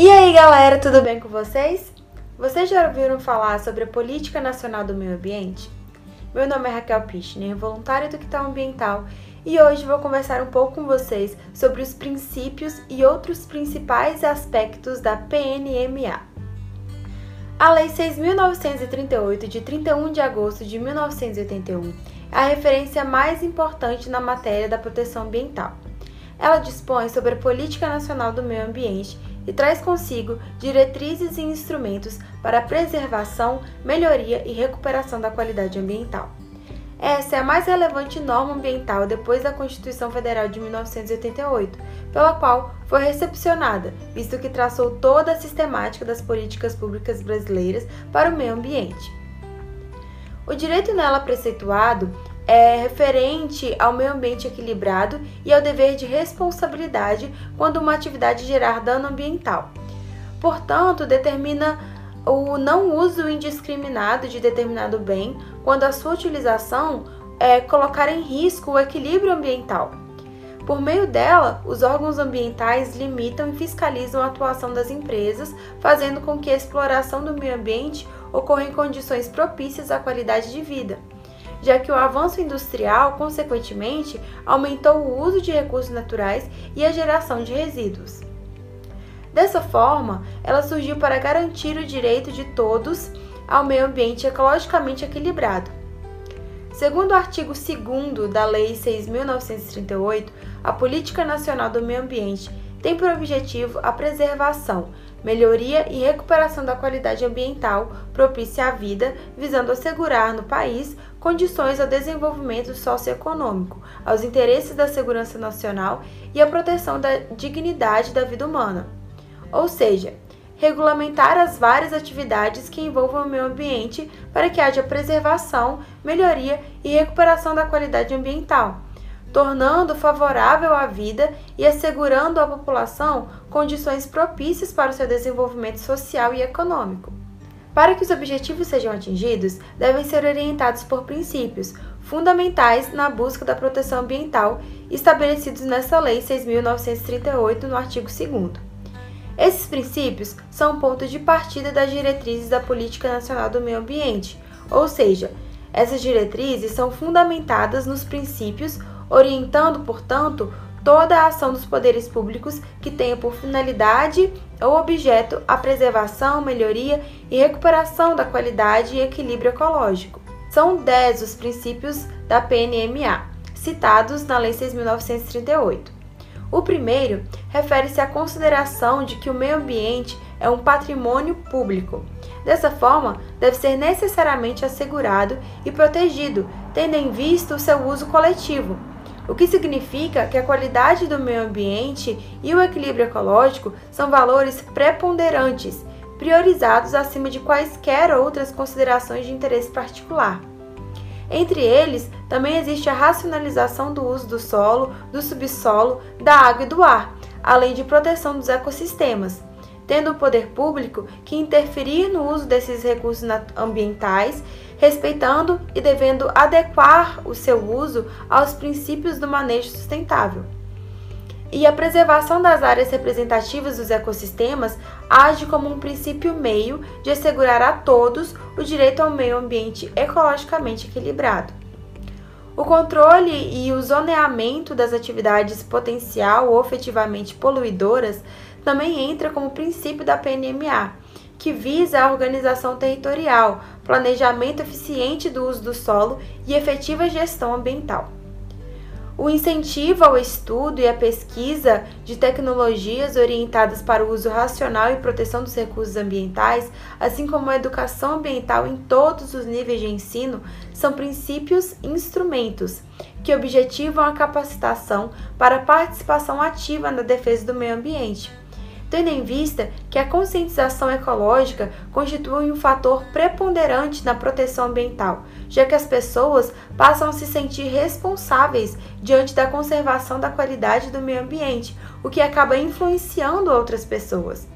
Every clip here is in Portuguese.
E aí galera, tudo bem com vocês? Vocês já ouviram falar sobre a Política Nacional do Meio Ambiente? Meu nome é Raquel Pichner, voluntária do Quital Ambiental, e hoje vou conversar um pouco com vocês sobre os princípios e outros principais aspectos da PNMA. A Lei 6.938, de 31 de agosto de 1981, é a referência mais importante na matéria da proteção ambiental. Ela dispõe sobre a Política Nacional do Meio Ambiente e traz consigo diretrizes e instrumentos para a preservação, melhoria e recuperação da qualidade ambiental. Essa é a mais relevante norma ambiental depois da Constituição Federal de 1988, pela qual foi recepcionada, visto que traçou toda a sistemática das políticas públicas brasileiras para o meio ambiente. O direito nela preceituado é referente ao meio ambiente equilibrado e ao dever de responsabilidade quando uma atividade gerar dano ambiental. Portanto, determina o não uso indiscriminado de determinado bem quando a sua utilização é colocar em risco o equilíbrio ambiental. Por meio dela, os órgãos ambientais limitam e fiscalizam a atuação das empresas, fazendo com que a exploração do meio ambiente ocorra em condições propícias à qualidade de vida já que o avanço industrial, consequentemente, aumentou o uso de recursos naturais e a geração de resíduos. Dessa forma, ela surgiu para garantir o direito de todos ao meio ambiente ecologicamente equilibrado. Segundo o artigo 2 da Lei 6.938, a Política Nacional do Meio Ambiente tem por objetivo a preservação, melhoria e recuperação da qualidade ambiental propícia à vida, visando assegurar no país condições ao desenvolvimento socioeconômico, aos interesses da segurança nacional e à proteção da dignidade da vida humana. Ou seja, regulamentar as várias atividades que envolvam o meio ambiente para que haja preservação, melhoria e recuperação da qualidade ambiental tornando favorável à vida e assegurando à população condições propícias para o seu desenvolvimento social e econômico. Para que os objetivos sejam atingidos, devem ser orientados por princípios fundamentais na busca da proteção ambiental estabelecidos nessa Lei 6.938, no artigo 2. Esses princípios são pontos de partida das diretrizes da Política Nacional do Meio Ambiente, ou seja, essas diretrizes são fundamentadas nos princípios orientando, portanto, toda a ação dos poderes públicos que tenha por finalidade ou objeto a preservação, melhoria e recuperação da qualidade e equilíbrio ecológico. São 10 os princípios da PNMA, citados na Lei 6.938. O primeiro refere-se à consideração de que o meio ambiente é um patrimônio público. Dessa forma, deve ser necessariamente assegurado e protegido, tendo em vista o seu uso coletivo, o que significa que a qualidade do meio ambiente e o equilíbrio ecológico são valores preponderantes, priorizados acima de quaisquer outras considerações de interesse particular. Entre eles, também existe a racionalização do uso do solo, do subsolo, da água e do ar, além de proteção dos ecossistemas, tendo o poder público que interferir no uso desses recursos ambientais respeitando e devendo adequar o seu uso aos princípios do manejo sustentável. E a preservação das áreas representativas dos ecossistemas age como um princípio meio de assegurar a todos o direito ao meio ambiente ecologicamente equilibrado. O controle e o zoneamento das atividades potencial ou efetivamente poluidoras também entra como princípio da PNMA, que visa a organização territorial, planejamento eficiente do uso do solo e efetiva gestão ambiental. O incentivo ao estudo e à pesquisa de tecnologias orientadas para o uso racional e proteção dos recursos ambientais, assim como a educação ambiental em todos os níveis de ensino, são princípios e instrumentos que objetivam a capacitação para a participação ativa na defesa do meio ambiente tendo em vista que a conscientização ecológica constitui um fator preponderante na proteção ambiental, já que as pessoas passam a se sentir responsáveis diante da conservação da qualidade do meio ambiente, o que acaba influenciando outras pessoas.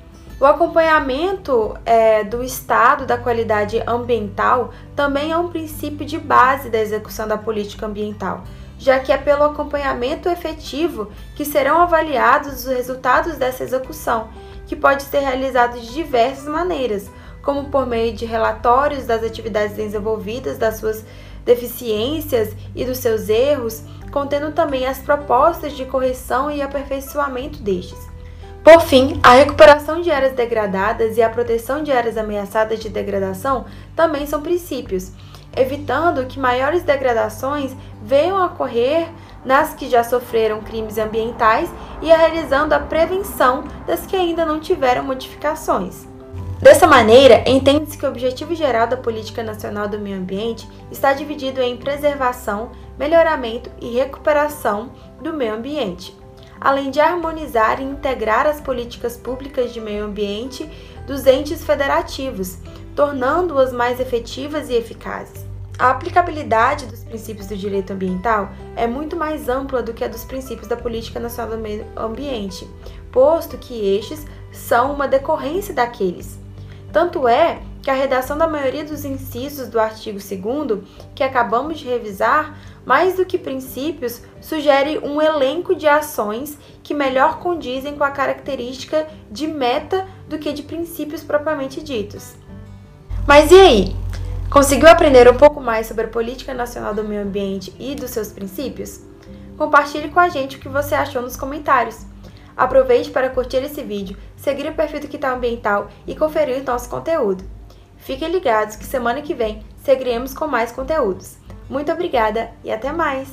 O acompanhamento é, do estado da qualidade ambiental também é um princípio de base da execução da política ambiental já que é pelo acompanhamento efetivo que serão avaliados os resultados dessa execução, que pode ser realizado de diversas maneiras, como por meio de relatórios das atividades desenvolvidas, das suas deficiências e dos seus erros, contendo também as propostas de correção e aperfeiçoamento destes. Por fim, a recuperação de áreas degradadas e a proteção de áreas ameaçadas de degradação também são princípios, evitando que maiores degradações venham a ocorrer nas que já sofreram crimes ambientais e realizando a prevenção das que ainda não tiveram modificações. Dessa maneira, entende-se que o objetivo geral da Política Nacional do Meio Ambiente está dividido em preservação, melhoramento e recuperação do meio ambiente, além de harmonizar e integrar as políticas públicas de meio ambiente dos entes federativos, tornando-as mais efetivas e eficazes. A aplicabilidade dos princípios do direito ambiental é muito mais ampla do que a dos princípios da Política Nacional do Meio Ambiente, posto que estes são uma decorrência daqueles. Tanto é que a redação da maioria dos incisos do artigo 2, que acabamos de revisar, mais do que princípios, sugere um elenco de ações que melhor condizem com a característica de meta do que de princípios propriamente ditos. Mas e aí? Conseguiu aprender um pouco mais sobre a Política Nacional do Meio Ambiente e dos seus princípios? Compartilhe com a gente o que você achou nos comentários. Aproveite para curtir esse vídeo, seguir o perfil do Quital Ambiental e conferir o nosso conteúdo. Fiquem ligados que semana que vem seguiremos com mais conteúdos. Muito obrigada e até mais!